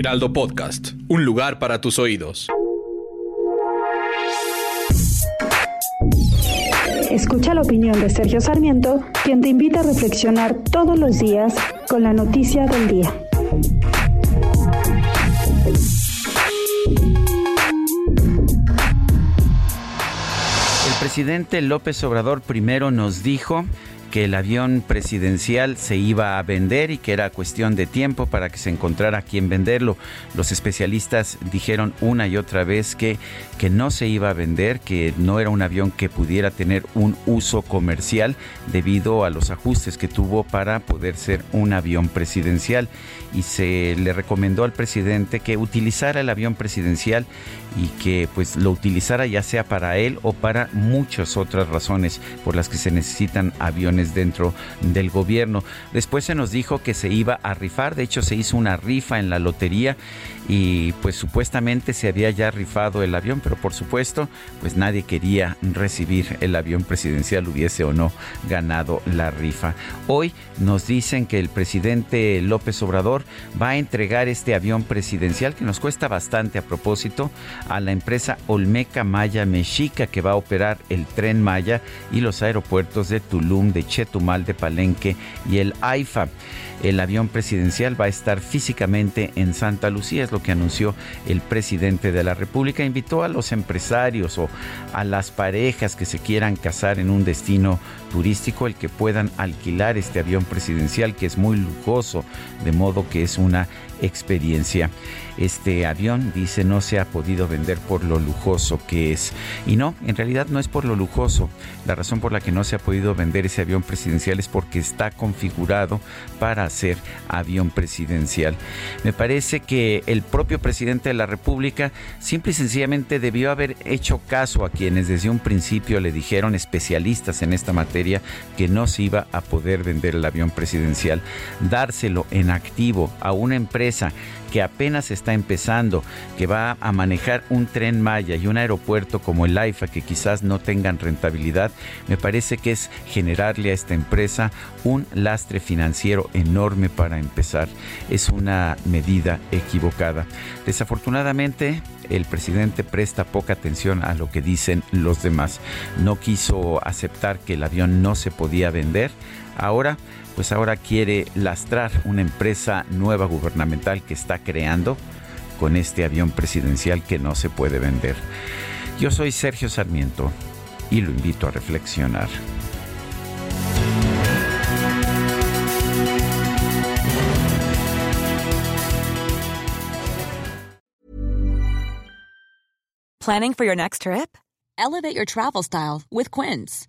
Heraldo Podcast, un lugar para tus oídos. Escucha la opinión de Sergio Sarmiento, quien te invita a reflexionar todos los días con la noticia del día. El presidente López Obrador primero nos dijo que el avión presidencial se iba a vender y que era cuestión de tiempo para que se encontrara quien venderlo. Los especialistas dijeron una y otra vez que, que no se iba a vender, que no era un avión que pudiera tener un uso comercial debido a los ajustes que tuvo para poder ser un avión presidencial. Y se le recomendó al presidente que utilizara el avión presidencial y que pues lo utilizara ya sea para él o para muchas otras razones por las que se necesitan aviones dentro del gobierno. Después se nos dijo que se iba a rifar, de hecho se hizo una rifa en la lotería y pues supuestamente se había ya rifado el avión, pero por supuesto pues nadie quería recibir el avión presidencial, hubiese o no ganado la rifa. Hoy nos dicen que el presidente López Obrador va a entregar este avión presidencial que nos cuesta bastante a propósito a la empresa Olmeca Maya Mexica que va a operar el tren Maya y los aeropuertos de Tulum, de Chetumal, de Palenque y el AIFA. El avión presidencial va a estar físicamente en Santa Lucía, es lo que anunció el presidente de la República. Invitó a los empresarios o a las parejas que se quieran casar en un destino turístico el que puedan alquilar este avión presidencial que es muy lujoso, de modo que es una experiencia. Este avión, dice, no se ha podido vender por lo lujoso que es. Y no, en realidad no es por lo lujoso. La razón por la que no se ha podido vender ese avión presidencial es porque está configurado para ser avión presidencial. Me parece que el propio presidente de la República simple y sencillamente debió haber hecho caso a quienes desde un principio le dijeron especialistas en esta materia que no se iba a poder vender el avión presidencial, dárselo en activo a una que apenas está empezando, que va a manejar un tren Maya y un aeropuerto como el AIFA que quizás no tengan rentabilidad, me parece que es generarle a esta empresa un lastre financiero enorme para empezar. Es una medida equivocada. Desafortunadamente, el presidente presta poca atención a lo que dicen los demás. No quiso aceptar que el avión no se podía vender. Ahora pues ahora quiere lastrar una empresa nueva gubernamental que está creando con este avión presidencial que no se puede vender. Yo soy Sergio Sarmiento y lo invito a reflexionar. Planning for your next trip? Elevate your travel style with Quince.